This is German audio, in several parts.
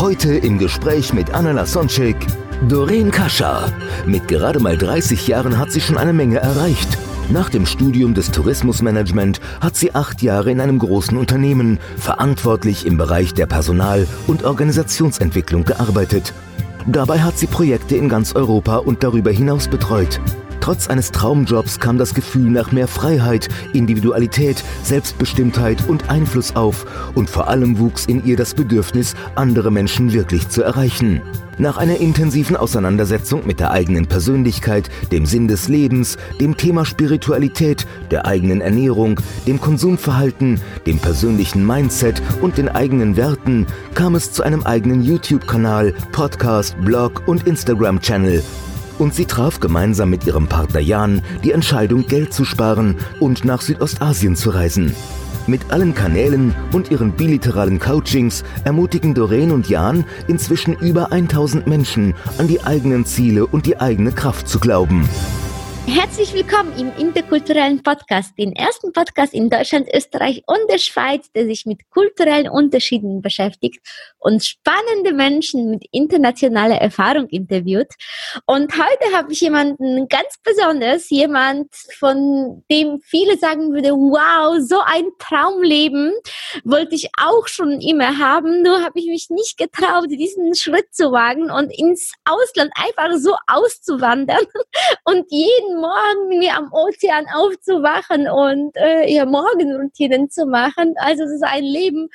Heute im Gespräch mit Anna Lasonczek, Doreen Kascha. Mit gerade mal 30 Jahren hat sie schon eine Menge erreicht. Nach dem Studium des Tourismusmanagement hat sie acht Jahre in einem großen Unternehmen, verantwortlich im Bereich der Personal- und Organisationsentwicklung gearbeitet. Dabei hat sie Projekte in ganz Europa und darüber hinaus betreut. Trotz eines Traumjobs kam das Gefühl nach mehr Freiheit, Individualität, Selbstbestimmtheit und Einfluss auf und vor allem wuchs in ihr das Bedürfnis, andere Menschen wirklich zu erreichen. Nach einer intensiven Auseinandersetzung mit der eigenen Persönlichkeit, dem Sinn des Lebens, dem Thema Spiritualität, der eigenen Ernährung, dem Konsumverhalten, dem persönlichen Mindset und den eigenen Werten kam es zu einem eigenen YouTube-Kanal, Podcast, Blog und Instagram-Channel und sie traf gemeinsam mit ihrem Partner Jan die Entscheidung, Geld zu sparen und nach Südostasien zu reisen. Mit allen Kanälen und ihren bilateralen Coachings ermutigen Doreen und Jan inzwischen über 1000 Menschen an die eigenen Ziele und die eigene Kraft zu glauben. Herzlich willkommen im interkulturellen Podcast, den ersten Podcast in Deutschland, Österreich und der Schweiz, der sich mit kulturellen Unterschieden beschäftigt und spannende Menschen mit internationaler Erfahrung interviewt. Und heute habe ich jemanden ganz besonders, jemand, von dem viele sagen würden, wow, so ein Traumleben wollte ich auch schon immer haben, nur habe ich mich nicht getraut, diesen Schritt zu wagen und ins Ausland einfach so auszuwandern und jeden Morgen mir am Ozean aufzuwachen und äh, ja, Morgenroutinen zu machen. Also es ist ein Leben,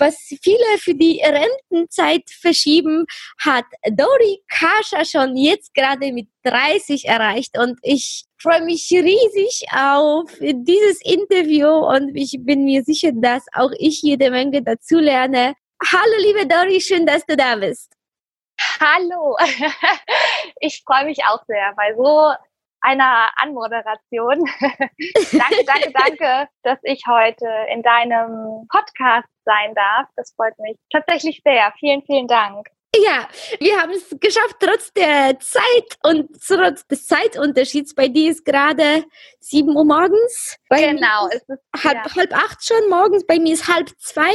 was viele für die Rentenzeit verschieben, hat Dori Kascha schon jetzt gerade mit 30 erreicht und ich freue mich riesig auf dieses Interview und ich bin mir sicher, dass auch ich jede Menge dazu lerne. Hallo liebe Dori, schön, dass du da bist. Hallo, ich freue mich auch sehr, weil so einer Anmoderation. danke, danke, danke, dass ich heute in deinem Podcast sein darf. Das freut mich tatsächlich sehr. Vielen, vielen Dank. Ja, wir haben es geschafft, trotz der Zeit und trotz des Zeitunterschieds. Bei dir ist gerade 7 Uhr morgens. Bei genau, ist halb, ja. halb acht schon morgens. Bei mir ist halb zwei.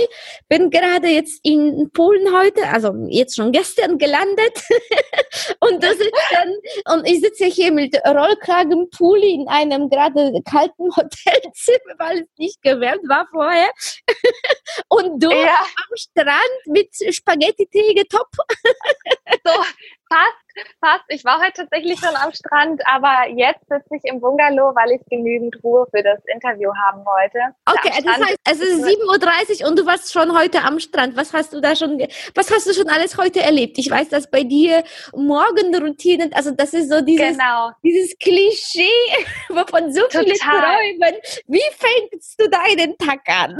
Bin gerade jetzt in Polen heute, also jetzt schon gestern gelandet. und das ist dann, und ich sitze hier mit Rollkragenpulli in einem gerade kalten Hotelzimmer, weil es nicht gewärmt war vorher. und du Ja. am Strand mit Spaghetti-Tee getoppt. So fast, fast. Ich war heute tatsächlich schon am Strand, aber jetzt sitze ich im Bungalow, weil ich genügend Ruhe für das Interview haben wollte. Okay, Am das heißt, es ist 7.30 Uhr und du warst schon heute am Strand. Was hast du da schon, was hast du schon alles heute erlebt? Ich weiß, dass bei dir Morgenroutinen, also das ist so dieses, Genau. dieses Klischee, wovon so viele Total. träumen. Wie fängst du deinen Tag an?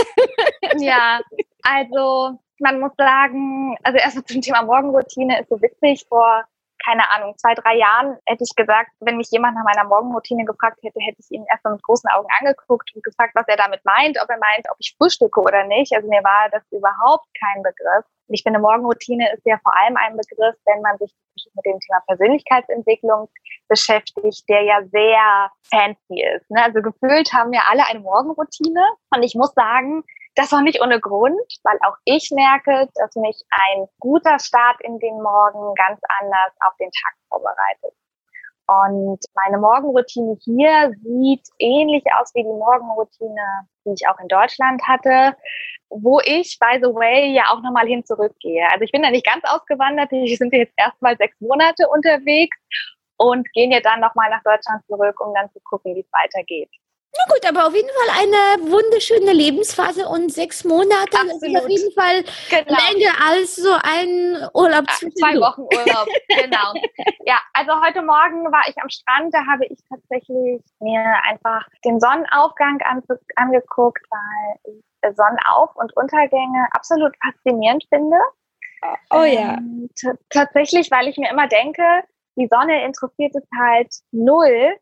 Ja, also man muss sagen, also erstmal zum Thema Morgenroutine ist so witzig. Vor, keine Ahnung, zwei, drei Jahren hätte ich gesagt, wenn mich jemand nach meiner Morgenroutine gefragt hätte, hätte ich ihn erstmal mit großen Augen angeguckt und gefragt, was er damit meint, ob er meint, ob ich frühstücke oder nicht. Also mir war das überhaupt kein Begriff. Und ich finde, Morgenroutine ist ja vor allem ein Begriff, wenn man sich mit dem Thema Persönlichkeitsentwicklung beschäftigt, der ja sehr fancy ist. Ne? Also gefühlt haben wir alle eine Morgenroutine. Und ich muss sagen, das auch nicht ohne Grund, weil auch ich merke, dass mich ein guter Start in den Morgen ganz anders auf den Tag vorbereitet. Und meine Morgenroutine hier sieht ähnlich aus wie die Morgenroutine, die ich auch in Deutschland hatte, wo ich, by the way, ja auch nochmal hin zurückgehe. Also ich bin da nicht ganz ausgewandert, wir sind jetzt erstmal sechs Monate unterwegs und gehen ja dann nochmal nach Deutschland zurück, um dann zu gucken, wie es weitergeht. Na gut, aber auf jeden Fall eine wunderschöne Lebensphase und sechs Monate Absolut. ist auf jeden Fall Genau. länger als so ein Urlaub Ah, Zwei. Wochen Urlaub, genau. Ja, also heute Morgen war ich am Strand, da habe ich tatsächlich mir einfach den Sonnenaufgang an, angeguckt, weil ich Sonnenauf- und Untergänge absolut faszinierend finde. Oh ja. Ähm, tatsächlich, weil ich mir immer denke, die Sonne interessiert es halt null,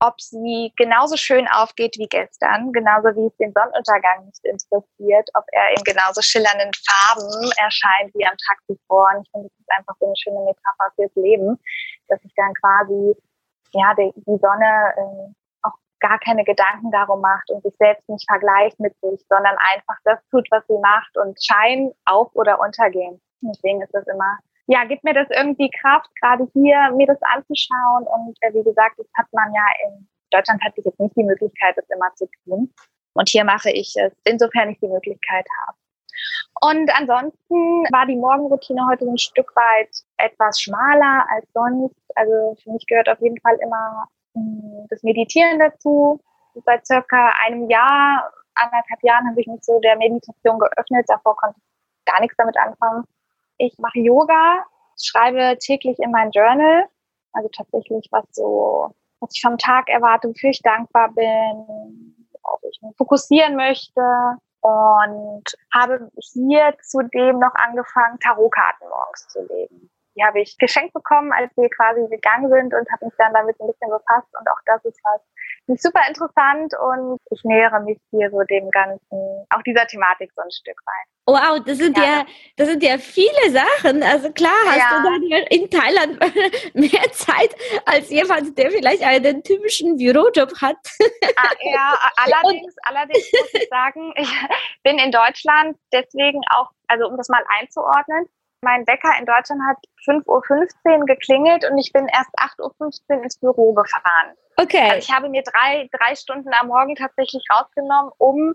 ob sie genauso schön aufgeht wie gestern, genauso wie es den Sonnenuntergang nicht interessiert, ob er in genauso schillernden Farben erscheint wie am Tag zuvor. Und ich finde, das ist einfach so eine schöne Metapher fürs Leben, dass sich dann quasi ja die, die Sonne äh, auch gar keine Gedanken darum macht und sich selbst nicht vergleicht mit sich, sondern einfach das tut, was sie macht und Schein auf oder untergehen. Deswegen ist das immer ja, gibt mir das irgendwie Kraft, gerade hier mir das anzuschauen. Und äh, wie gesagt, das hat man ja in Deutschland hatte ich jetzt nicht die Möglichkeit, das immer zu tun. Und hier mache ich es, insofern ich die Möglichkeit habe. Und ansonsten war die Morgenroutine heute ein Stück weit etwas schmaler als sonst. Also für mich gehört auf jeden Fall immer mh, das Meditieren dazu. Seit circa einem Jahr, anderthalb Jahren habe ich mich so der Meditation geöffnet. Davor konnte ich gar nichts damit anfangen. Ich mache Yoga, schreibe täglich in mein Journal, also tatsächlich was so, was ich vom Tag erwarte, wofür ich dankbar bin, worauf ich mich fokussieren möchte und habe hier zudem noch angefangen, Tarotkarten morgens zu legen. Die habe ich geschenkt bekommen, als wir quasi gegangen sind und habe mich dann damit ein bisschen befasst und auch das ist was finde ich super interessant und ich nähere mich hier so dem ganzen, auch dieser Thematik so ein Stück weit. Wow, das sind ja, Ja. das sind ja viele Sachen. Also klar hast Ja. du dann in Thailand mehr Zeit als jemand, der vielleicht einen typischen Bürojob hat. Ah, ja, allerdings, allerdings muss ich sagen, ich bin in Deutschland deswegen auch, also um das mal einzuordnen, mein Wecker in Deutschland hat 5.15 Uhr geklingelt und ich bin erst 8.15 Uhr ins Büro gefahren. Okay. Also ich habe mir drei, drei Stunden am Morgen tatsächlich rausgenommen, um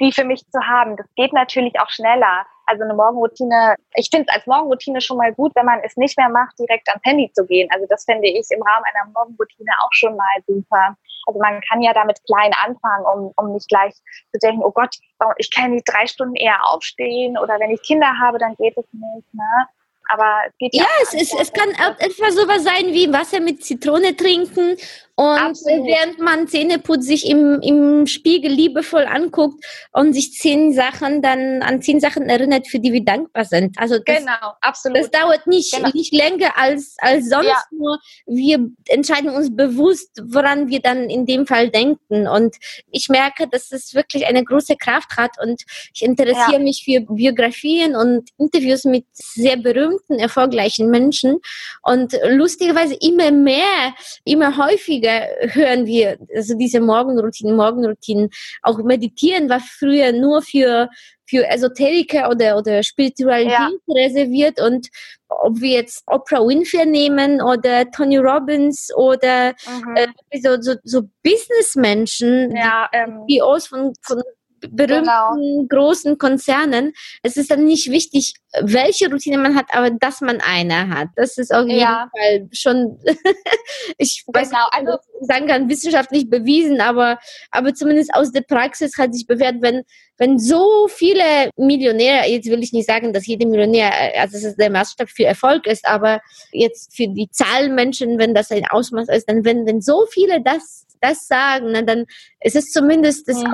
die für mich zu haben. Das geht natürlich auch schneller. Also eine Morgenroutine, ich finde es als Morgenroutine schon mal gut, wenn man es nicht mehr macht, direkt ans Handy zu gehen. Also das fände ich im Rahmen einer Morgenroutine auch schon mal super. Also man kann ja damit klein anfangen, um, um nicht gleich zu denken, oh Gott, ich kann nicht drei Stunden eher aufstehen oder wenn ich Kinder habe, dann geht es nicht. Ne? Aber es geht Ja, auch es, ist, es kann auch etwa sowas sein wie Wasser mit Zitrone trinken und Absolut. während man Zähne putzt, sich im, im Spiegel liebevoll anguckt und sich zehn Sachen dann an zehn Sachen erinnert, für die wir dankbar sind. Also das, Genau, absolut. das dauert nicht, Genau. nicht länger als, als sonst, Ja. nur wir entscheiden uns bewusst, woran wir dann in dem Fall denken. Und ich merke, dass es wirklich eine große Kraft hat und ich interessiere mich für Biografien und Interviews mit sehr berühmten, erfolgreichen Menschen. Und lustigerweise immer mehr, immer häufiger hören wir also diese Morgenroutinen, Morgenroutinen. Auch meditieren war früher nur für für Esoteriker oder, oder Spiritualität Ja. reserviert und ob wir jetzt Oprah Winfrey nehmen oder Tony Robbins oder Mhm. äh, so, so, so Businessmenschen, ja, ähm, die CEOs von, von berühmten großen Konzernen. Es ist dann nicht wichtig, welche Routine man hat, aber dass man eine hat. Das ist auf jeden Ja. Fall schon, ich weiß Genau, nicht, also- sagen kann, wissenschaftlich bewiesen, aber, aber zumindest aus der Praxis hat sich bewährt, wenn, wenn so viele Millionäre, jetzt will ich nicht sagen, dass jeder Millionär, also das ist der Maßstab für Erfolg ist, aber jetzt für die Zahl Menschen, wenn das ein Ausmaß ist, dann wenn, wenn so viele das das sagen, dann ist es zumindest das Mhm.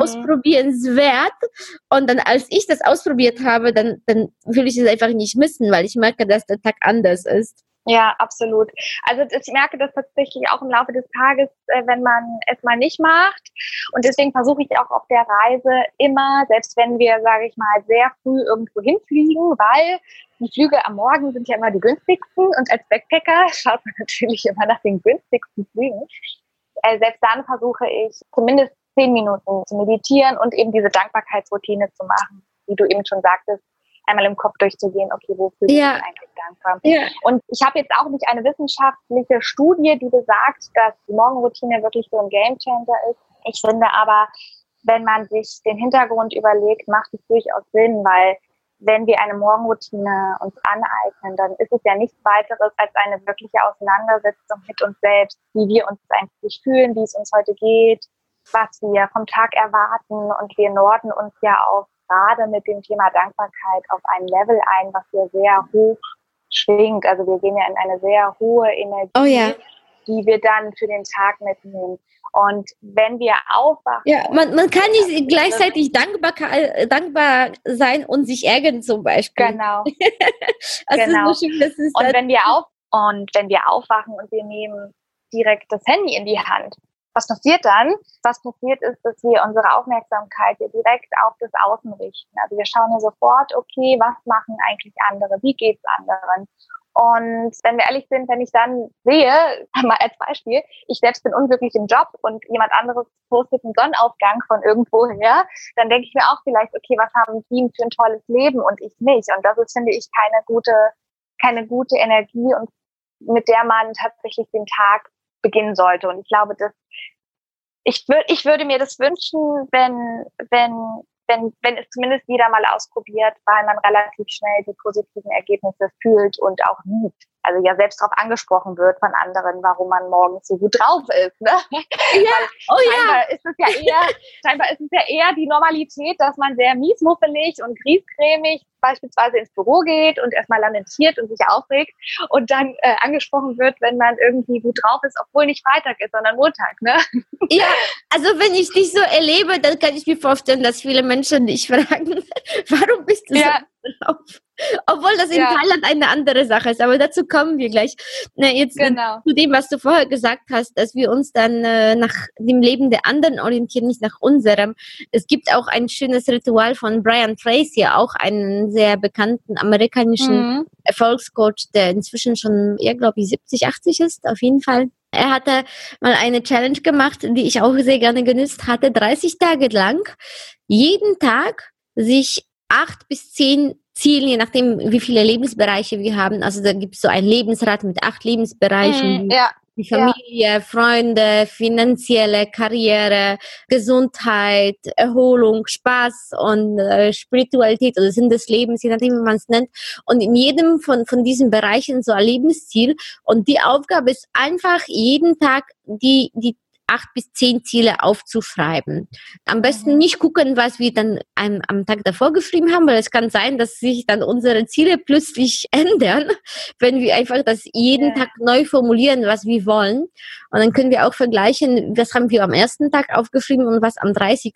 Ausprobierenswert. Und dann, als ich das ausprobiert habe, dann, dann will ich es einfach nicht missen, weil ich merke, dass der Tag anders ist. Ja, absolut. Also ich merke das tatsächlich auch im Laufe des Tages, äh, wenn man es mal nicht macht. Und deswegen versuche ich auch auf der Reise immer, selbst wenn wir, sage ich mal, sehr früh irgendwo hinfliegen, weil die Flüge am Morgen sind ja immer die günstigsten und als Backpacker schaut man natürlich immer nach den günstigsten Flügen. Äh, selbst dann versuche ich zumindest zehn Minuten zu meditieren und eben diese Dankbarkeitsroutine zu machen, wie du eben schon sagtest, einmal im Kopf durchzugehen, okay, wofür bin Ja. ich eigentlich dankbar? Ja. Und ich habe jetzt auch nicht eine wissenschaftliche Studie, die besagt, dass die Morgenroutine wirklich so ein Gamechanger ist. Ich finde aber, wenn man sich den Hintergrund überlegt, macht es durchaus Sinn, weil wenn wir eine Morgenroutine uns aneignen, dann ist es ja nichts weiteres als eine wirkliche Auseinandersetzung mit uns selbst, wie wir uns eigentlich fühlen, wie es uns heute geht, was wir vom Tag erwarten und wir norden uns ja auch gerade mit dem Thema Dankbarkeit auf ein Level ein, was wir sehr hoch schwingt. Also wir gehen ja in eine sehr hohe Energie, oh ja. die wir dann für den Tag mitnehmen. Und wenn wir aufwachen. Ja, man, man kann nicht gleichzeitig dankbar, dankbar sein und sich ärgern zum Beispiel. Genau. genau. So schön, und wenn wir auf und wenn wir aufwachen und wir nehmen direkt das Handy in die Hand, was passiert dann? Was passiert ist, dass wir unsere Aufmerksamkeit hier direkt auf das Außen richten. Also wir schauen hier sofort, okay, was machen eigentlich andere? Wie geht's anderen? Und wenn wir ehrlich sind, wenn ich dann sehe, mal als Beispiel, ich selbst bin unglücklich im Job und jemand anderes postet einen Sonnenaufgang von irgendwo her, dann denke ich mir auch vielleicht, okay, was haben die für ein tolles Leben und ich nicht? Und das ist, finde ich, keine gute, keine gute Energie und mit der man tatsächlich den Tag beginnen sollte. Und ich glaube, dass ich würde, ich würde mir das wünschen, wenn, wenn wenn, wenn es zumindest jeder mal ausprobiert, weil man relativ schnell die positiven Ergebnisse fühlt und auch sieht. Also ja selbst darauf angesprochen wird von anderen, warum man morgens so gut drauf ist. Ne? Ja, oh scheinbar ja. Ist es ja eher, scheinbar ist es ja eher die Normalität, dass man sehr miesmuffelig und griesgrämig beispielsweise ins Büro geht und erstmal lamentiert und sich aufregt und dann äh, angesprochen wird, wenn man irgendwie gut drauf ist, obwohl nicht Freitag ist, sondern Montag, ne? Ja, also wenn ich dich so erlebe, dann kann ich mir vorstellen, dass viele Menschen dich fragen, warum bist du ja. so drauf? Obwohl das in ja. Thailand eine andere Sache ist, aber dazu kommen wir gleich. Na, jetzt genau. zu dem, was du vorher gesagt hast, dass wir uns dann äh, nach dem Leben der anderen orientieren, nicht nach unserem. Es gibt auch ein schönes Ritual von Brian Tracy, auch einen sehr bekannten amerikanischen mhm. Erfolgscoach, der inzwischen schon, ja, glaube ich, 70, 80 ist, auf jeden Fall. Er hatte mal eine Challenge gemacht, die ich auch sehr gerne genützt hatte, 30 Tage lang, jeden Tag sich acht bis zehn Zielen, je nachdem, wie viele Lebensbereiche wir haben. Also da gibt es so ein Lebensrad mit acht Lebensbereichen. Mm, ja. Die Familie, ja. Freunde, finanzielle Karriere, Gesundheit, Erholung, Spaß und äh, Spiritualität oder Sinn des Lebens, je nachdem, wie man es nennt. Und in jedem von, von diesen Bereichen so ein Lebensziel. Und die Aufgabe ist einfach jeden Tag die, die acht bis zehn Ziele aufzuschreiben. Am besten mhm. nicht gucken, was wir dann am, am Tag davor geschrieben haben, weil es kann sein, dass sich dann unsere Ziele plötzlich ändern, wenn wir einfach das jeden ja. Tag neu formulieren, was wir wollen. Und dann können wir auch vergleichen, was haben wir am ersten Tag aufgeschrieben und was am 30.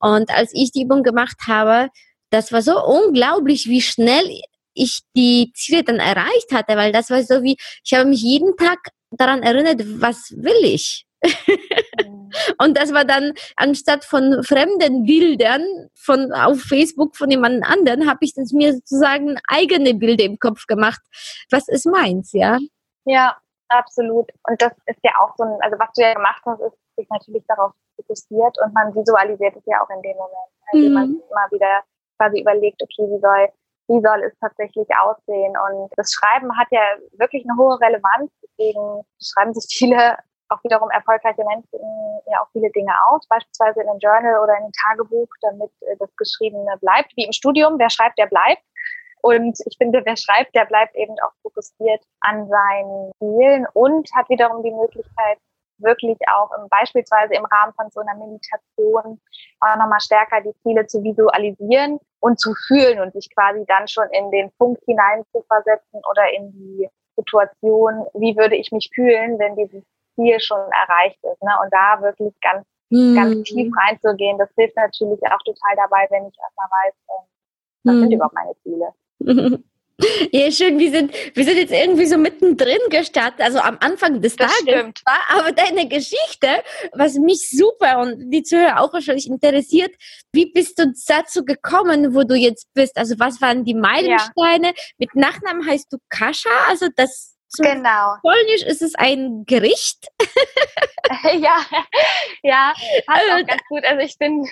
Und als ich die Übung gemacht habe, das war so unglaublich, wie schnell ich die Ziele dann erreicht hatte, weil das war so wie, ich habe mich jeden Tag daran erinnert, was will ich? und das war dann, anstatt von fremden Bildern von, auf Facebook von jemand anderen, habe ich das mir sozusagen eigene Bilder im Kopf gemacht. Was ist meins, ja? Ja, absolut. Und das ist ja auch so ein, also was du ja gemacht hast, ist sich natürlich darauf fokussiert und man visualisiert es ja auch in dem Moment. Also mhm. man immer wieder quasi überlegt, okay, wie soll wie soll es tatsächlich aussehen? Und das Schreiben hat ja wirklich eine hohe Relevanz. Deswegen schreiben sich viele auch wiederum erfolgreiche Menschen ja auch viele Dinge aus, beispielsweise in einem Journal oder in einem Tagebuch, damit äh, das Geschriebene bleibt, wie im Studium. Wer schreibt, der bleibt. Und ich finde, wer schreibt, der bleibt eben auch fokussiert an seinen Zielen und hat wiederum die Möglichkeit, wirklich auch im, beispielsweise im Rahmen von so einer Meditation auch nochmal stärker die Ziele zu visualisieren und zu fühlen und sich quasi dann schon in den Punkt hinein zu versetzen oder in die Situation, wie würde ich mich fühlen, wenn dieses Ziel schon erreicht ist. Ne? Und da wirklich ganz, mhm. ganz tief reinzugehen, das hilft natürlich auch total dabei, wenn ich erstmal weiß, äh, was mhm. sind überhaupt meine Ziele. Ja, schön. Wir sind, wir sind jetzt irgendwie so mittendrin gestartet, also am Anfang des das Tages. Stimmt. Aber deine Geschichte, was mich super und die Zuhörer auch wahrscheinlich interessiert, wie bist du dazu gekommen, wo du jetzt bist? Also was waren die Meilensteine? Ja. Mit Nachnamen heißt du Kascha, also das zum genau. Polnisch ist es ein Gericht. ja, ja, passt auch ganz gut. Also ich bin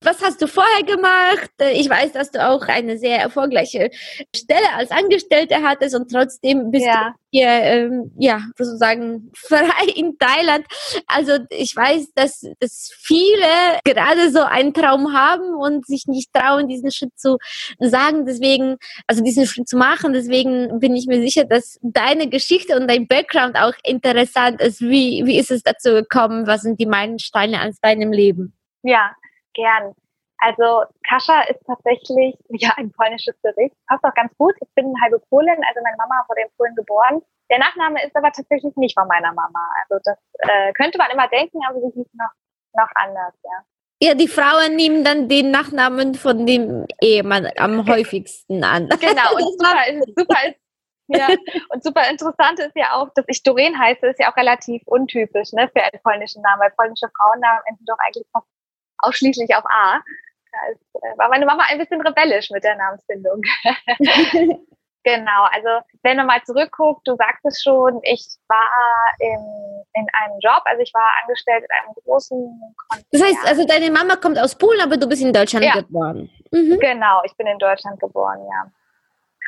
Was hast du vorher gemacht? Ich weiß, dass du auch eine sehr erfolgreiche Stelle als Angestellte hattest und trotzdem bist ja. du hier, ähm, ja, sozusagen frei in Thailand. Also ich weiß, dass, dass viele gerade so einen Traum haben und sich nicht trauen, diesen Schritt zu sagen. Deswegen, also diesen Schritt zu machen. Deswegen bin ich mir sicher, dass deine Geschichte und dein Background auch interessant ist. Wie, wie ist es dazu gekommen? Was sind die Meilensteine aus deinem Leben? Ja, gern. Also Kascha ist tatsächlich ja ein polnisches Gericht. Passt auch ganz gut. Ich bin halbe Polin, also meine Mama wurde in Polen geboren. Der Nachname ist aber tatsächlich nicht von meiner Mama. Also das äh, könnte man immer denken, aber sie hieß noch, noch anders, ja. Ja, die Frauen nehmen dann den Nachnamen von dem Ehemann am häufigsten an. Genau, und super, super ist, ja, und super interessant ist ja auch, dass ich Doreen heiße, ist ja auch relativ untypisch ne, für einen polnischen Namen, weil polnische Frauennamen enden doch eigentlich fast ausschließlich auf A. Da äh, war meine Mama ein bisschen rebellisch mit der Namensfindung. genau, also wenn man mal zurückguckt, du sagst es schon, ich war in, in einem Job, also ich war angestellt in einem großen Konzern. Das heißt, also deine Mama kommt aus Polen, aber du bist in Deutschland ja. geboren. Mhm. Genau, ich bin in Deutschland geboren, ja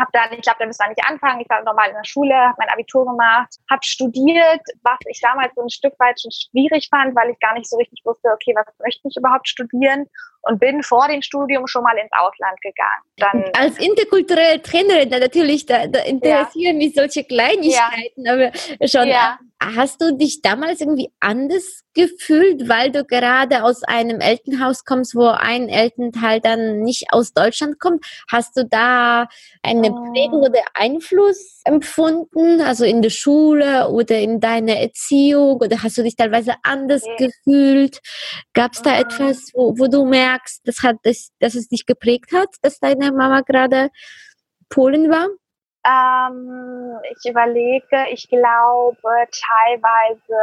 habe dann, ich glaube, da müssen wir nicht anfangen. Ich war normal in der Schule, habe mein Abitur gemacht, habe studiert, was ich damals so ein Stück weit schon schwierig fand, weil ich gar nicht so richtig wusste, okay, was möchte ich überhaupt studieren und bin vor dem Studium schon mal ins Ausland gegangen. Dann Als interkulturelle Trainerin, natürlich, da, da interessieren ja. mich solche Kleinigkeiten, ja. aber schon. Ja. Hast du dich damals irgendwie anders gefühlt, weil du gerade aus einem Elternhaus kommst, wo ein Elternteil dann nicht aus Deutschland kommt? Hast du da eine oh. Prägung oder Einfluss empfunden, also in der Schule oder in deiner Erziehung? Oder hast du dich teilweise anders gefühlt? Gab es da oh. etwas, wo, wo du merkst, das hat das, dass es dich geprägt hat, dass deine Mama gerade Polen war? Ähm, ich überlege, ich glaube, teilweise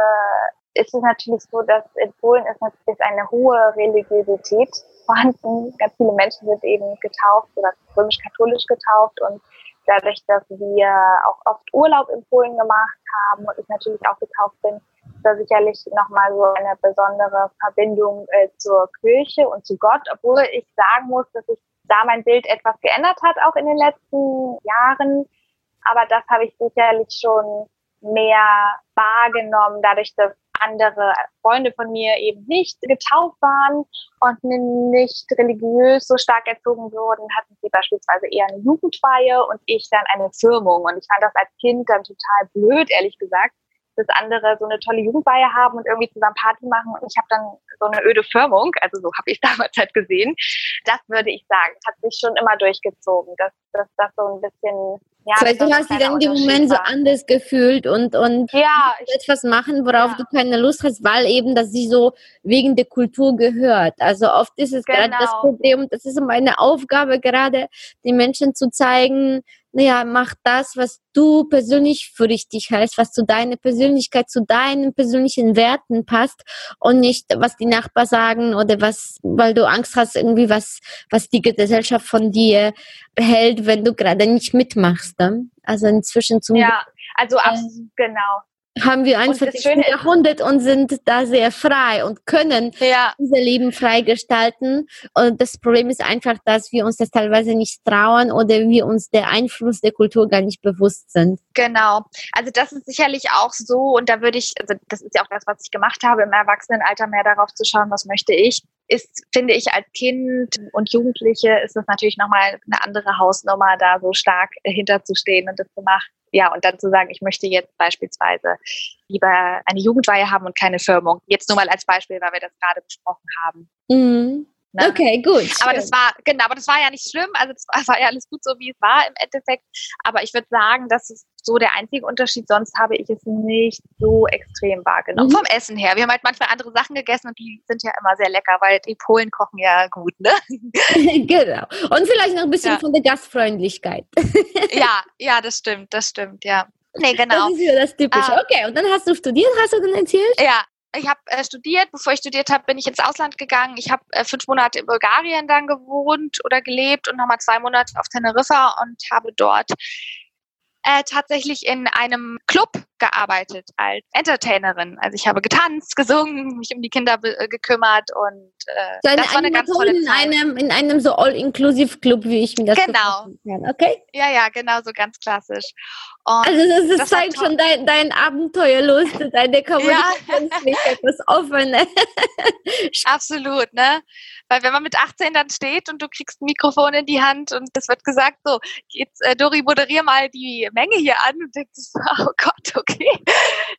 ist es natürlich so, dass in Polen ist natürlich eine hohe Religiosität vorhanden. Ganz viele Menschen sind eben getauft oder römisch-katholisch getauft und dadurch, dass wir auch oft Urlaub in Polen gemacht haben und ich natürlich auch getauft bin, da sicherlich nochmal so eine besondere Verbindung äh, zur Kirche und zu Gott, obwohl ich sagen muss, dass ich da mein Bild etwas geändert hat, auch in den letzten Jahren. Aber das habe ich sicherlich schon mehr wahrgenommen, dadurch, dass andere Freunde von mir eben nicht getauft waren und nicht religiös so stark erzogen wurden, hatten sie beispielsweise eher eine Jugendweihe und ich dann eine Firmung. Und ich fand das als Kind dann total blöd, ehrlich gesagt, dass andere so eine tolle Jugendweihe haben und irgendwie zusammen Party machen und ich habe dann so eine öde Firmung, also so habe ich damals halt gesehen. Das würde ich sagen, hat sich schon immer durchgezogen, dass, dass das so ein bisschen ja, das heißt, du hast dich dann in dem Moment so anders gefühlt und, und ja, etwas machen, worauf ja. du keine Lust hast, weil eben das sie so wegen der Kultur gehört. Also oft ist es genau. gerade das genau. Problem, das ist meine Aufgabe gerade, den Menschen zu zeigen, naja, mach das, was du persönlich für richtig hältst, was zu deiner Persönlichkeit, zu deinen persönlichen Werten passt und nicht, was die Nachbarn sagen oder was, weil du Angst hast, irgendwie was, was die Gesellschaft von dir hält, wenn du gerade nicht mitmachst. Ne? Also inzwischen zum Ja, also ähm, genau haben wir einfach das Jahrhundert und sind da sehr frei und können ja. unser Leben frei gestalten. Und das Problem ist einfach, dass wir uns das teilweise nicht trauen oder wir uns der Einfluss der Kultur gar nicht bewusst sind. Genau. Also das ist sicherlich auch so und da würde ich, also das ist ja auch das, was ich gemacht habe, im Erwachsenenalter mehr darauf zu schauen, was möchte ich ist, finde ich, als Kind und Jugendliche ist es natürlich nochmal eine andere Hausnummer, da so stark hinterzustehen und das zu machen ja, und dann zu sagen, ich möchte jetzt beispielsweise lieber eine Jugendweihe haben und keine Firmung. Jetzt nur mal als Beispiel, weil wir das gerade besprochen haben. Mhm. Ne? Okay, gut. Aber das war, genau, aber das war ja nicht schlimm. Also das war ja alles gut so, wie es war im Endeffekt. Aber ich würde sagen, das ist so der einzige Unterschied. Sonst habe ich es nicht so extrem wahrgenommen. Mhm. Vom Essen her. Wir haben halt manchmal andere Sachen gegessen und die sind ja immer sehr lecker, weil die Polen kochen ja gut, ne? genau. Und vielleicht noch ein bisschen ja. von der Gastfreundlichkeit. ja, ja, das stimmt, das stimmt, ja. Nee, genau. Das ist ja das Typische. Ah. Okay, und dann hast du studiert, hast du dann erzählt? Ja, ich habe äh, studiert. Bevor ich studiert habe, bin ich ins Ausland gegangen. Ich habe äh, fünf Monate in Bulgarien dann gewohnt oder gelebt und nochmal zwei Monate auf Teneriffa und habe dort äh, tatsächlich in einem Club gearbeitet als Entertainerin. Also ich habe getanzt, gesungen, mich um die Kinder äh, gekümmert und äh, so das war eine ganz tolle Zeit. In einem, in einem so All-Inclusive-Club, wie ich mir das Genau. Kann. Okay? Ja, ja, genau, so ganz klassisch. Und also das, das zeigt schon dein, dein Abenteuerlust, deine Kommunikationsfähigkeit, ja. das Offene. Absolut, ne? Weil wenn man mit 18 dann steht und du kriegst ein Mikrofon in die Hand und es wird gesagt, so, jetzt äh, Dori, moderier mal die Menge hier an und denkst, oh Gott, okay.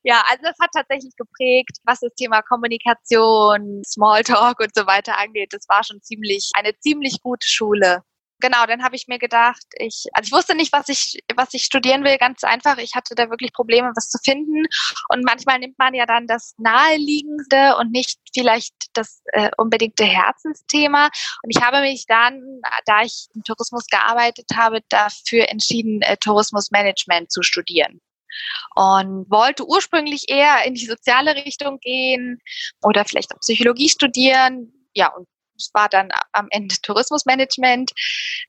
Ja, also das hat tatsächlich geprägt, was das Thema Kommunikation, Smalltalk und so weiter angeht. Das war schon ziemlich, eine ziemlich gute Schule genau, dann habe ich mir gedacht, ich, also ich wusste nicht, was ich, was ich studieren will, ganz einfach. Ich hatte da wirklich Probleme, was zu finden. Und manchmal nimmt man ja dann das Naheliegendste und nicht vielleicht das äh, unbedingte Herzensthema. Und ich habe mich dann, da ich im Tourismus gearbeitet habe, dafür entschieden, äh, Tourismusmanagement zu studieren und wollte ursprünglich eher in die soziale Richtung gehen oder vielleicht auch Psychologie studieren. Ja, und es war dann am Ende Tourismusmanagement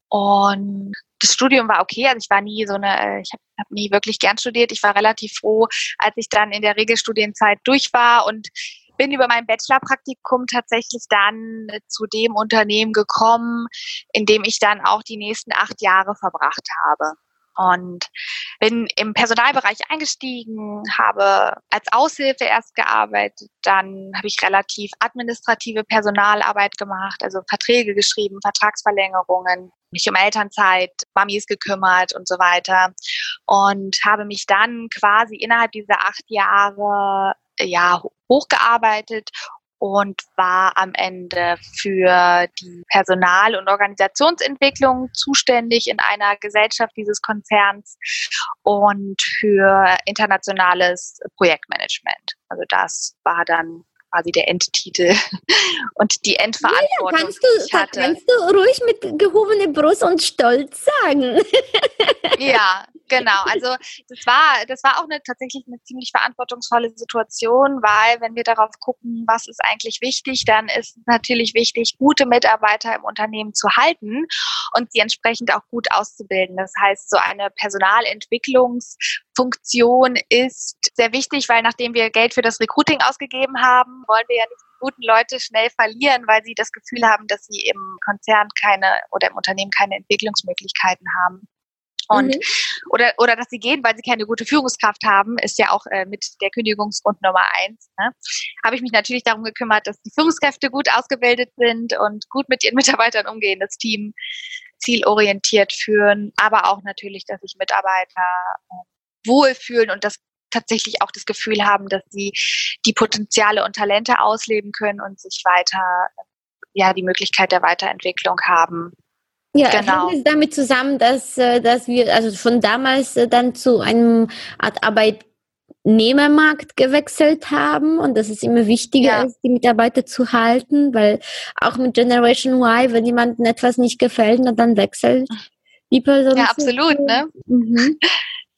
und das Studium war okay. Also ich war nie so eine, ich habe hab nie wirklich gern studiert. Ich war relativ froh, als ich dann in der Regelstudienzeit durch war und bin über mein Bachelorpraktikum tatsächlich dann zu dem Unternehmen gekommen, in dem ich dann auch die nächsten acht Jahre verbracht habe und bin im Personalbereich eingestiegen, habe als Aushilfe erst gearbeitet, dann habe ich relativ administrative Personalarbeit gemacht, also Verträge geschrieben, Vertragsverlängerungen, mich um Elternzeit, Mamis gekümmert und so weiter. Und habe mich dann quasi innerhalb dieser acht Jahre ja hochgearbeitet und war am Ende für die Personal- und Organisationsentwicklung zuständig in einer Gesellschaft dieses Konzerns und für internationales Projektmanagement. Also das war dann quasi der Endtitel und die Endverantwortung. Ja, kannst, du, kannst du ruhig mit gehobener Brust und Stolz sagen. ja, genau. Also das war, das war auch eine, tatsächlich eine ziemlich verantwortungsvolle Situation, weil wenn wir darauf gucken, was ist eigentlich wichtig, dann ist natürlich wichtig, gute Mitarbeiter im Unternehmen zu halten und sie entsprechend auch gut auszubilden. Das heißt, so eine Personalentwicklungsfunktion ist sehr wichtig, weil nachdem wir Geld für das Recruiting ausgegeben haben, wollen wir ja nicht die guten Leute schnell verlieren, weil sie das Gefühl haben, dass sie im Konzern keine oder im Unternehmen keine Entwicklungsmöglichkeiten haben. Und mhm. oder oder dass sie gehen, weil sie keine gute Führungskraft haben, ist ja auch äh, mit der Kündigungsgrund Nummer eins. Ne? Habe ich mich natürlich darum gekümmert, dass die Führungskräfte gut ausgebildet sind und gut mit ihren Mitarbeitern umgehen, das Team zielorientiert führen, aber auch natürlich, dass sich Mitarbeiter äh, wohlfühlen und das tatsächlich auch das Gefühl haben, dass sie die Potenziale und Talente ausleben können und sich weiter, ja, die Möglichkeit der Weiterentwicklung haben. Ja, genau. hängt es damit zusammen, dass, äh, dass wir also von damals äh, dann zu einem Art Arbeitnehmermarkt gewechselt haben und dass es immer wichtiger ja. ist, die Mitarbeiter zu halten, weil auch mit Generation Y, wenn jemandem etwas nicht gefällt, dann wechselt die Person. Ja, absolut, ne? Mhm.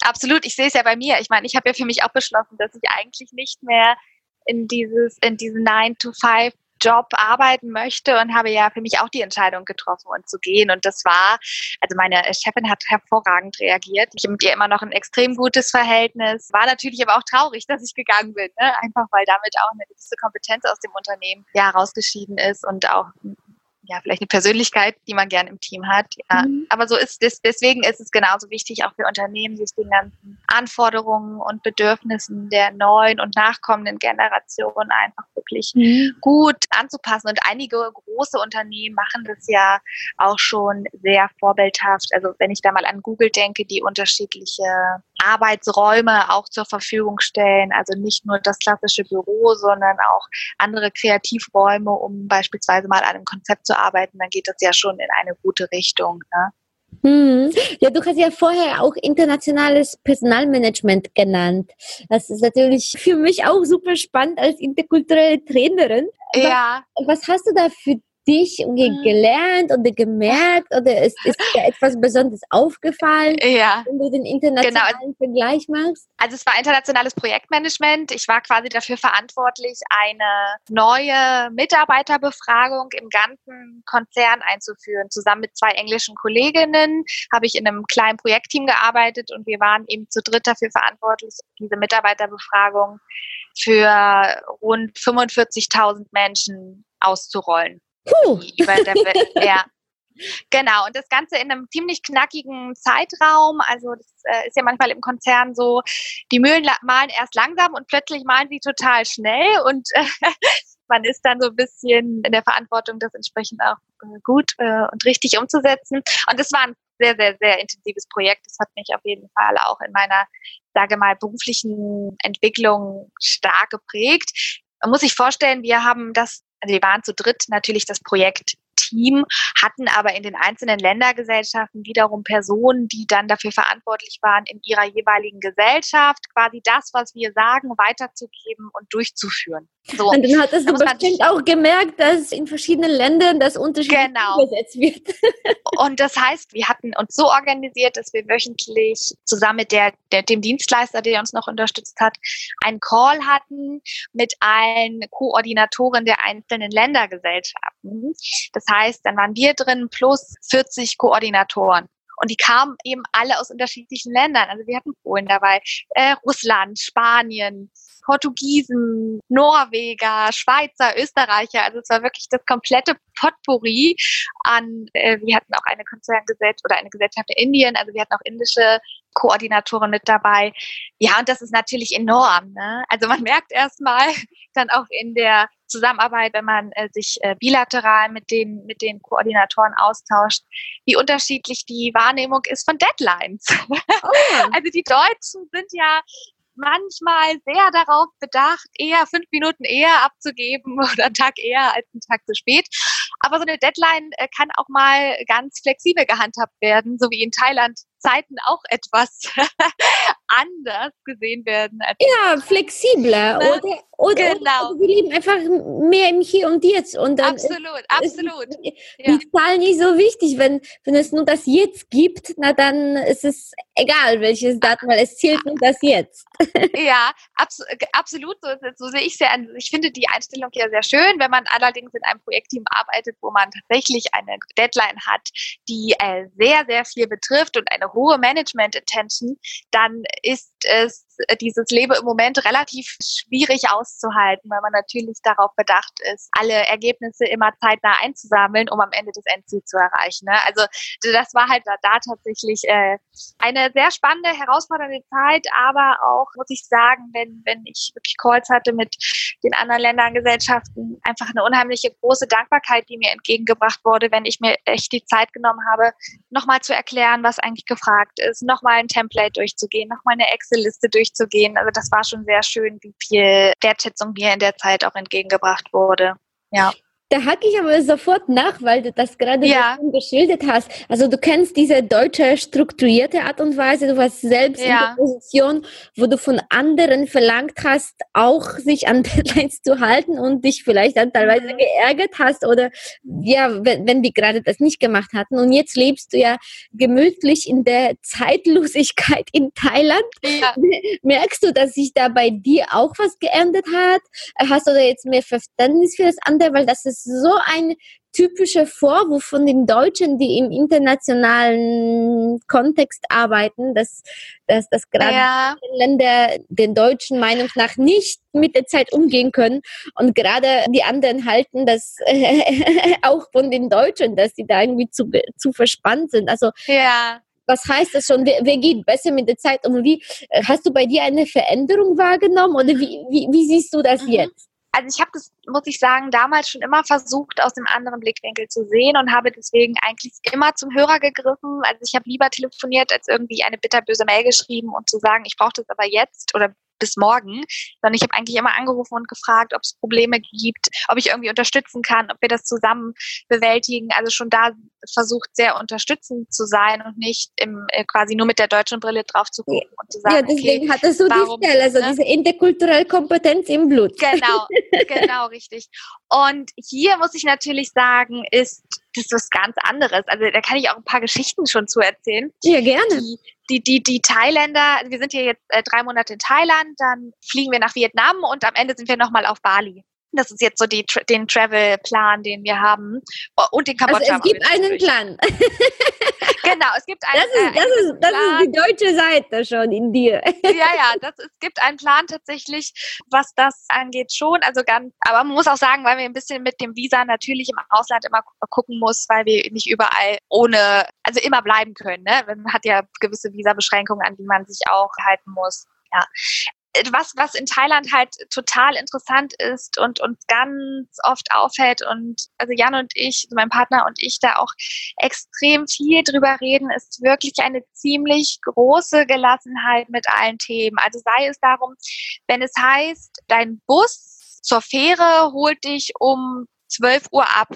Absolut, ich sehe es ja bei mir. Ich meine, ich habe ja für mich auch beschlossen, dass ich eigentlich nicht mehr in dieses, in diesen 9 to 5 Job arbeiten möchte und habe ja für mich auch die Entscheidung getroffen und zu gehen. Und das war, also meine Chefin hat hervorragend reagiert. Ich habe mit ihr immer noch ein extrem gutes Verhältnis. War natürlich aber auch traurig, dass ich gegangen bin, ne? einfach weil damit auch eine gewisse Kompetenz aus dem Unternehmen ja rausgeschieden ist und auch ja, vielleicht eine Persönlichkeit, die man gern im Team hat. Ja. Mhm. Aber so ist es, deswegen ist es genauso wichtig, auch für Unternehmen, sich den ganzen Anforderungen und Bedürfnissen der neuen und nachkommenden Generation einfach wirklich mhm. gut anzupassen. Und einige große Unternehmen machen das ja auch schon sehr vorbildhaft. Also wenn ich da mal an Google denke, die unterschiedliche Arbeitsräume auch zur Verfügung stellen. Also nicht nur das klassische Büro, sondern auch andere Kreativräume, um beispielsweise mal an einem Konzept zu arbeiten, dann geht das ja schon in eine gute Richtung. Ne? Hm. Ja, du hast ja vorher auch internationales Personalmanagement genannt. Das ist natürlich für mich auch super spannend als interkulturelle Trainerin. Ja. Was, was hast du da für dich mhm. gelernt oder gemerkt oder ist, ist dir etwas Besonderes aufgefallen, ja. wenn du den internationalen genau. Vergleich machst? Also es war internationales Projektmanagement. Ich war quasi dafür verantwortlich, eine neue Mitarbeiterbefragung im ganzen Konzern einzuführen. Zusammen mit zwei englischen Kolleginnen habe ich in einem kleinen Projektteam gearbeitet und wir waren eben zu dritt dafür verantwortlich, diese Mitarbeiterbefragung für rund 45.000 Menschen auszurollen. Puh. ja. Genau, und das Ganze in einem ziemlich knackigen Zeitraum. Also das äh, ist ja manchmal im Konzern so, die Mühlen malen erst langsam und plötzlich malen sie total schnell und äh, man ist dann so ein bisschen in der Verantwortung, das entsprechend auch äh, gut äh, und richtig umzusetzen. Und es war ein sehr, sehr, sehr intensives Projekt. Das hat mich auf jeden Fall auch in meiner, sage mal, beruflichen Entwicklung stark geprägt. Man muss sich vorstellen, wir haben das also wir waren zu dritt natürlich das Projekt Team, hatten aber in den einzelnen Ländergesellschaften wiederum Personen, die dann dafür verantwortlich waren, in ihrer jeweiligen Gesellschaft quasi das, was wir sagen, weiterzugeben und durchzuführen. So. Und dann hattest du bestimmt auch gemerkt, dass in verschiedenen Ländern das unterschiedlich genau. übersetzt wird. und das heißt, wir hatten uns so organisiert, dass wir wöchentlich zusammen mit der, der, dem Dienstleister, der uns noch unterstützt hat, einen Call hatten mit allen Koordinatoren der einzelnen Ländergesellschaften. Das heißt, dann waren wir drin plus 40 Koordinatoren. Und die kamen eben alle aus unterschiedlichen Ländern. Also wir hatten Polen dabei, äh, Russland, Spanien, Portugiesen, Norweger, Schweizer, Österreicher. Also es war wirklich das komplette Potpourri an, äh, wir hatten auch eine Konzerngesellschaft oder eine Gesellschaft in Indien, also wir hatten auch indische Koordinatoren mit dabei. Ja, und das ist natürlich enorm. Ne? Also man merkt erstmal dann auch in der Zusammenarbeit, wenn man äh, sich äh, bilateral mit den, mit den Koordinatoren austauscht, wie unterschiedlich die Wahrnehmung ist von Deadlines. Oh. also die Deutschen sind ja manchmal sehr darauf bedacht, eher fünf Minuten eher abzugeben oder einen Tag eher als einen Tag zu spät. Aber so eine Deadline äh, kann auch mal ganz flexibel gehandhabt werden, so wie in Thailand Zeiten auch etwas anders gesehen werden. ja, flexibler. Ne? Oder, oder, genau. oder wir leben einfach mehr im Hier und Jetzt. Und dann absolut, ist, absolut. Ist die, ja. die Zahl nicht so wichtig. Wenn, wenn es nur das Jetzt gibt, na dann ist es egal, welches Datum, weil es zählt nur das Jetzt. ja, abs absolut. So, so sehe ich es ja. Ich finde die Einstellung ja sehr schön. Wenn man allerdings in einem Projektteam arbeitet, wo man tatsächlich eine Deadline hat, die äh, sehr, sehr viel betrifft und eine hohe Management-Intention, dann ist es dieses Leben im Moment relativ schwierig auszuhalten, weil man natürlich darauf bedacht ist, alle Ergebnisse immer zeitnah einzusammeln, um am Ende das Endziel zu erreichen. Ne? Also das war halt da, da tatsächlich äh, eine sehr spannende, herausfordernde Zeit, aber auch, muss ich sagen, wenn, wenn ich wirklich Calls hatte mit den anderen Ländern, Gesellschaften, einfach eine unheimliche große Dankbarkeit, die mir entgegengebracht wurde, wenn ich mir echt die Zeit genommen habe, nochmal zu erklären, was eigentlich gefragt ist, nochmal ein Template durchzugehen, nochmal eine Excel-Liste durchzugehen. Also das war schon sehr schön, wie viel Wertschätzung mir in der Zeit auch entgegengebracht wurde. Ja. Da hacke ich aber sofort nach, weil du das gerade ja. geschildert hast. Also du kennst diese deutsche strukturierte Art und Weise. Du warst selbst ja. in der Position, wo du von anderen verlangt hast, auch sich an Deadlines zu halten und dich vielleicht dann teilweise mhm. geärgert hast oder ja, wenn, wenn die gerade das nicht gemacht hatten. Und jetzt lebst du ja gemütlich in der Zeitlosigkeit in Thailand. Ja. Merkst du, dass sich da bei dir auch was geändert hat? Hast du da jetzt mehr Verständnis für das andere? Weil das ist so ein typischer Vorwurf von den Deutschen, die im internationalen Kontext arbeiten, dass, dass, dass gerade ja. Länder den Deutschen Meinung nach nicht mit der Zeit umgehen können und gerade die anderen halten das äh, auch von den Deutschen, dass sie da irgendwie zu, zu verspannt sind. Also ja was heißt das schon? Wer, wer, geht besser mit der Zeit um? Wie hast du bei dir eine Veränderung wahrgenommen oder wie, wie, wie siehst du das mhm. jetzt? Also ich habe das, muss ich sagen, damals schon immer versucht, aus dem anderen Blickwinkel zu sehen und habe deswegen eigentlich immer zum Hörer gegriffen. Also ich habe lieber telefoniert, als irgendwie eine bitterböse Mail geschrieben und zu sagen, ich brauche das aber jetzt oder bis morgen, sondern ich habe eigentlich immer angerufen und gefragt, ob es Probleme gibt, ob ich irgendwie unterstützen kann, ob wir das zusammen bewältigen. Also schon da versucht sehr unterstützend zu sein und nicht im, äh, quasi nur mit der deutschen Brille drauf zu gucken und zu sagen, ja, deswegen okay, hattest du warum, die Stelle, also ne? diese interkulturelle Kompetenz im Blut. Genau, genau, richtig. Und hier muss ich natürlich sagen, ist das ist was ganz anderes. Also da kann ich auch ein paar Geschichten schon zu erzählen. Ja, gerne. Die, die, die, die Thailänder, wir sind hier jetzt äh, drei Monate in Thailand, dann fliegen wir nach Vietnam und am Ende sind wir nochmal auf Bali. Das ist jetzt so die, den Travel-Plan, den wir haben. Oh, und den Kambodscha. Also es gibt einen Plan. genau, es gibt einen, das ist, das, äh, ist, das ist die deutsche Seite schon in dir. ja, ja, das, es gibt einen Plan tatsächlich, was das angeht schon. Also ganz, aber man muss auch sagen, weil wir ein bisschen mit dem Visa natürlich im Ausland immer gucken muss, weil wir nicht überall ohne, also immer bleiben können. Ne? Man hat ja gewisse Visa-Beschränkungen, an die man sich auch halten muss. Ja, was, was in Thailand halt total interessant ist und uns ganz oft auffällt und also Jan und ich, mein Partner und ich da auch extrem viel drüber reden, ist wirklich eine ziemlich große Gelassenheit mit allen Themen. Also sei es darum, wenn es heißt, dein Bus zur Fähre holt dich um 12 Uhr ab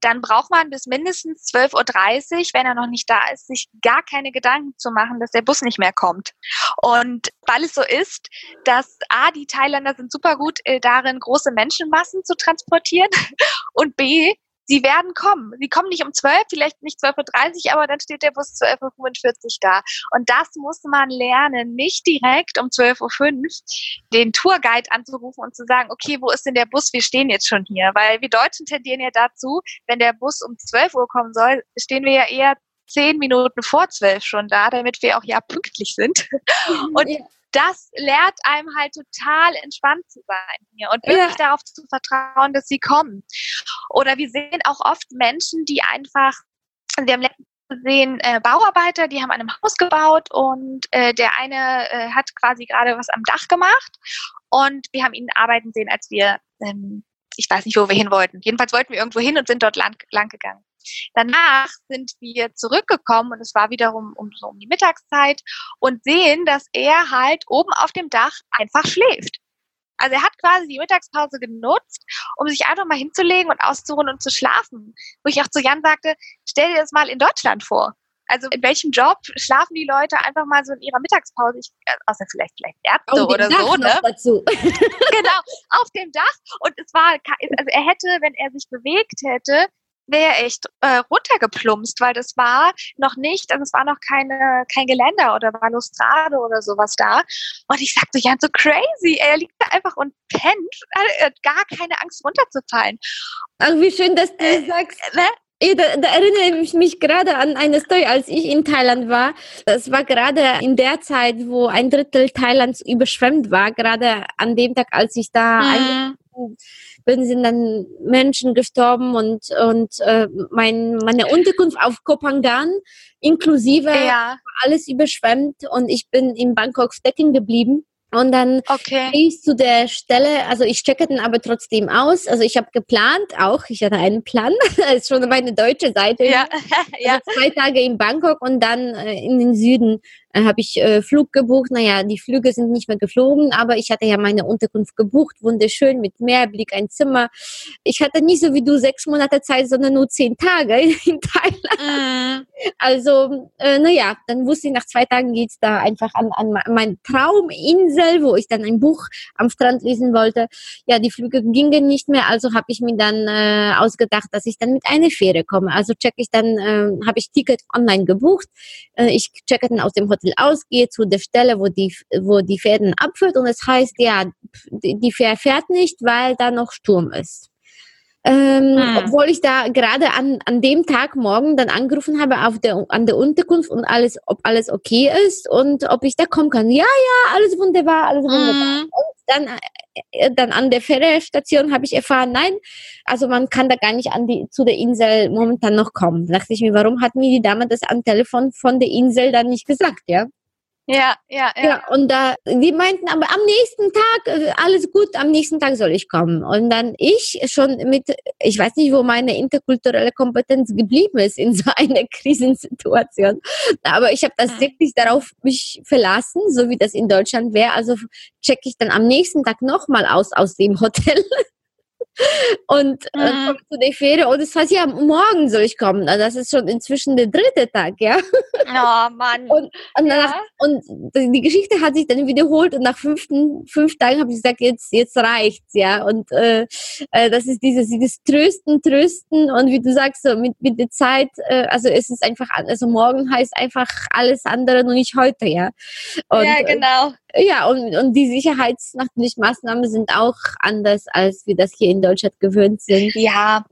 dann braucht man bis mindestens 12.30 Uhr, wenn er noch nicht da ist, sich gar keine Gedanken zu machen, dass der Bus nicht mehr kommt. Und weil es so ist, dass A, die Thailänder sind super gut äh, darin, große Menschenmassen zu transportieren und B, sie werden kommen. Sie kommen nicht um 12, vielleicht nicht 12.30 Uhr, aber dann steht der Bus 12.45 Uhr da. Und das muss man lernen, nicht direkt um 12.05 Uhr den Tourguide anzurufen und zu sagen, okay, wo ist denn der Bus? Wir stehen jetzt schon hier. Weil wir Deutschen tendieren ja dazu, wenn der Bus um 12 Uhr kommen soll, stehen wir ja eher zehn Minuten vor zwölf schon da, damit wir auch ja pünktlich sind. Und ja das lehrt einem halt total entspannt zu sein hier und wirklich ja. darauf zu vertrauen, dass sie kommen. Oder wir sehen auch oft Menschen, die einfach, wir haben letztens gesehen äh, Bauarbeiter, die haben an einem Haus gebaut und äh, der eine äh, hat quasi gerade was am Dach gemacht und wir haben ihn arbeiten sehen, als wir, ähm, ich weiß nicht, wo wir hin wollten. Jedenfalls wollten wir irgendwo hin und sind dort lang, lang gegangen. Danach sind wir zurückgekommen und es war wiederum um, so um die Mittagszeit und sehen, dass er halt oben auf dem Dach einfach schläft. Also er hat quasi die Mittagspause genutzt, um sich einfach mal hinzulegen und auszuruhen und zu schlafen. Wo ich auch zu Jan sagte, stell dir das mal in Deutschland vor. Also in welchem Job schlafen die Leute einfach mal so in ihrer Mittagspause? Ich, äh, außer vielleicht vielleicht Ärzte oder Dach so, ne? Dazu. genau, auf dem Dach. Und es war, also er hätte, wenn er sich bewegt hätte, wäre echt äh, runtergeplumpst, weil das war noch nicht, also es war noch keine, kein Geländer oder Balustrade oder sowas da. Und ich sagte, ja, so crazy, er liegt da einfach und pennt, er hat gar keine Angst runterzufallen. Ach, wie schön, dass du äh, sagst. Ne? Da, da, erinnere ich mich gerade an eine Story, als ich in Thailand war. Das war gerade in der Zeit, wo ein Drittel Thailands überschwemmt war, gerade an dem Tag, als ich da mhm bin, sind dann Menschen gestorben und, und äh, mein, meine Unterkunft auf Kopangan inklusive ja. alles überschwemmt und ich bin in Bangkok stecken geblieben. Und dann okay. ich zu der Stelle, also ich checke den aber trotzdem aus. Also ich habe geplant auch, ich hatte einen Plan, das ist schon meine deutsche Seite. Ja. ja. Also zwei Tage in Bangkok und dann äh, in den Süden äh, habe ich äh, Flug gebucht. Naja, die Flüge sind nicht mehr geflogen, aber ich hatte ja meine Unterkunft gebucht, wunderschön mit Meerblick, ein Zimmer. Ich hatte nicht so wie du sechs Monate Zeit, sondern nur zehn Tage in Thailand. Mhm. Also, äh, naja, dann wusste ich, nach zwei Tagen geht's da einfach an, an meine Trauminsel, wo ich dann ein Buch am Strand lesen wollte. Ja, die Flüge gingen nicht mehr, also habe ich mir dann äh, ausgedacht, dass ich dann mit einer Fähre komme. Also check ich dann, äh, habe ich Ticket online gebucht. Äh, ich checke dann aus dem Hotel ausgehe zu der Stelle, wo die, wo die Pferden abführt und es heißt, ja, die Pferd fährt nicht, weil da noch Sturm ist. Ähm, hm. Obwohl ich da gerade an, an dem Tag morgen dann angerufen habe auf der, an der Unterkunft und alles, ob alles okay ist und ob ich da kommen kann. Ja, ja, alles wunderbar, alles wunderbar. Hm. Und dann, äh, dann an der Fährestation habe ich erfahren, nein, also man kann da gar nicht an die, zu der Insel momentan noch kommen. Da dachte ich mir, warum hat mir die Dame das am Telefon von der Insel dann nicht gesagt, ja? Ja, ja, ja. ja und da, die meinten, aber am nächsten Tag, äh, alles gut, am nächsten Tag soll ich kommen. Und dann ich schon mit, ich weiß nicht, wo meine interkulturelle Kompetenz geblieben ist in so einer Krisensituation. Aber ich habe das mhm. wirklich darauf mich verlassen, so wie das in Deutschland wäre. Also checke ich dann am nächsten Tag nochmal aus aus dem Hotel und äh, mhm. äh, zu der Fähre und es heißt ja, morgen soll ich kommen. Also das ist schon inzwischen der dritte Tag, ja. Oh Mann. Und, und, ja. und die Geschichte hat sich dann wiederholt und nach fünften, fünf Tagen habe ich gesagt, jetzt, jetzt reicht's, ja. Und äh, äh, das ist dieses, dieses Trösten, Trösten und wie du sagst, so mit, mit der Zeit, äh, also es ist einfach, also morgen heißt einfach alles andere, nur nicht heute, ja. Und, ja, genau. Ja, und, und die Sicherheitsmaßnahmen sind auch anders, als wir das hier in Deutschland gewöhnt sind. Ja,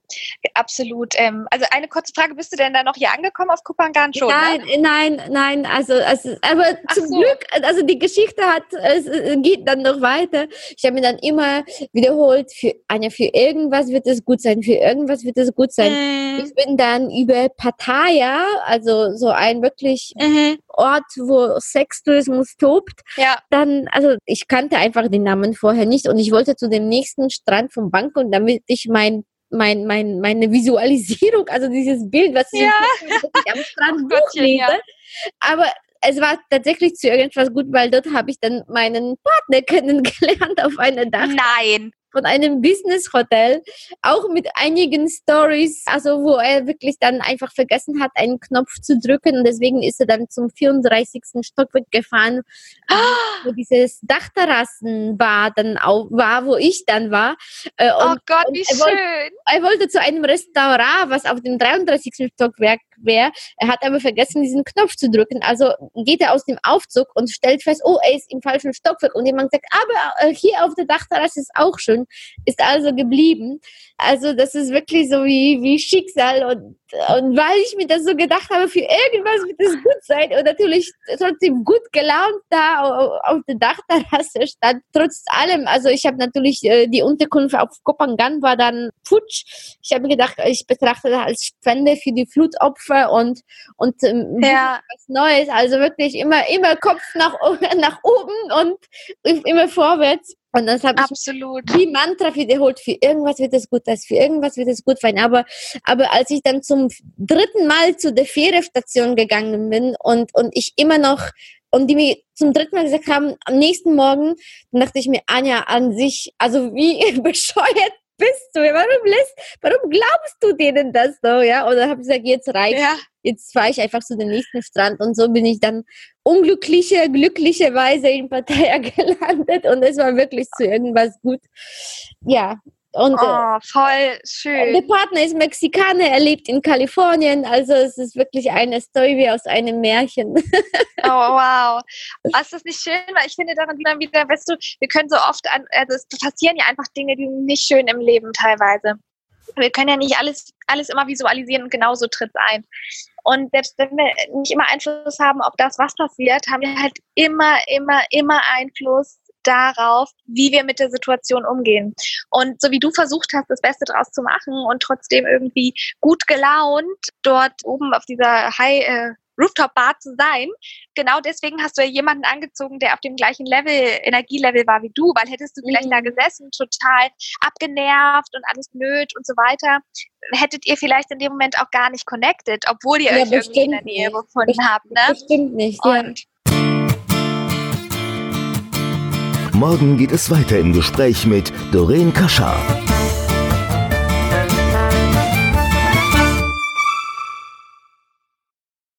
absolut. Ähm, also eine kurze Frage, bist du denn da noch hier angekommen auf Kupangan schon? Nein, ne? nein, nein, also, also aber Ach zum so. Glück, also die Geschichte hat, es geht dann noch weiter. Ich habe mir dann immer wiederholt, für Anja, für irgendwas wird es gut sein, für irgendwas wird es gut sein. Mhm. Ich bin dann über Pattaya, also so ein wirklich mhm. Ort, wo Sextourismus tobt. Ja. Dann, also ich kannte einfach den Namen vorher nicht und ich wollte zu dem nächsten Strand vom Bank und damit ich mein mein, mein, meine Visualisierung, also dieses Bild, was ich, ja. ich am Strand oh ja. Aber es war tatsächlich zu irgendwas gut, weil dort habe ich dann meinen Partner kennengelernt auf einer Dach. Nein von einem Business Hotel, auch mit einigen Stories, also wo er wirklich dann einfach vergessen hat, einen Knopf zu drücken und deswegen ist er dann zum 34. Stockwerk gefahren, ah. wo dieses Dachterrassen war, dann auch war, wo ich dann war. Äh, und, oh Gott, wie er schön! Wollte, er wollte zu einem Restaurant, was auf dem 33. Stockwerk wäre. Er hat aber vergessen, diesen Knopf zu drücken. Also geht er aus dem Aufzug und stellt fest, oh, er ist im falschen Stockwerk. Und jemand sagt, aber äh, hier auf der Dachterrasse ist auch schön. Ist also geblieben. Also das ist wirklich so wie, wie Schicksal. Und, und weil ich mir das so gedacht habe, für irgendwas wird es gut sein. Und natürlich trotzdem gut gelaunt da auf der Dachterrasse stand. Trotz allem, also ich habe natürlich äh, die Unterkunft auf Kopangan war dann futsch. Ich habe gedacht, ich betrachte das als Spende für die Flutopfer und, und ähm, ja. was Neues. Also wirklich immer, immer Kopf nach, nach oben und immer vorwärts. Und das habe ich wie Mantra wiederholt, für irgendwas wird es gut, das für irgendwas wird es gut sein. Aber, aber als ich dann zum dritten Mal zu der Fährestation gegangen bin und, und ich immer noch, und die mir zum dritten Mal gesagt haben, am nächsten Morgen, dann dachte ich mir, Anja, an sich, also wie bescheuert bist du? Warum lässt, warum glaubst du denen das so? Ja, und dann habe ich gesagt, jetzt reicht. Ja. Jetzt fahre ich einfach zu dem nächsten Strand und so bin ich dann unglückliche, glücklicherweise in Pattaya gelandet und es war wirklich zu irgendwas gut. Ja, und, äh, oh, voll schön. Der Partner ist Mexikaner, er lebt in Kalifornien, also es ist wirklich eine Story wie aus einem Märchen. Oh, wow. ist das nicht schön? Weil ich finde daran immer wieder, weißt du, wir können so oft, an, also es passieren ja einfach Dinge, die nicht schön im Leben teilweise. Wir können ja nicht alles, alles immer visualisieren und genauso tritt es ein. Und selbst wenn wir nicht immer Einfluss haben auf das, was passiert, haben wir halt immer, immer, immer Einfluss darauf, wie wir mit der Situation umgehen. Und so wie du versucht hast, das Beste draus zu machen und trotzdem irgendwie gut gelaunt dort oben auf dieser High, äh, Rooftop-Bar zu sein. Genau deswegen hast du ja jemanden angezogen, der auf dem gleichen Level, Energielevel war wie du, weil hättest du vielleicht mhm. da gesessen, total abgenervt und alles blöd und so weiter, hättet ihr vielleicht in dem Moment auch gar nicht connected, obwohl ihr ja, euch irgendwie in der Nähe gefunden bestimmt, habt. Ne? Bestimmt nicht. Und Morgen geht es weiter im Gespräch mit Doreen Kaschar.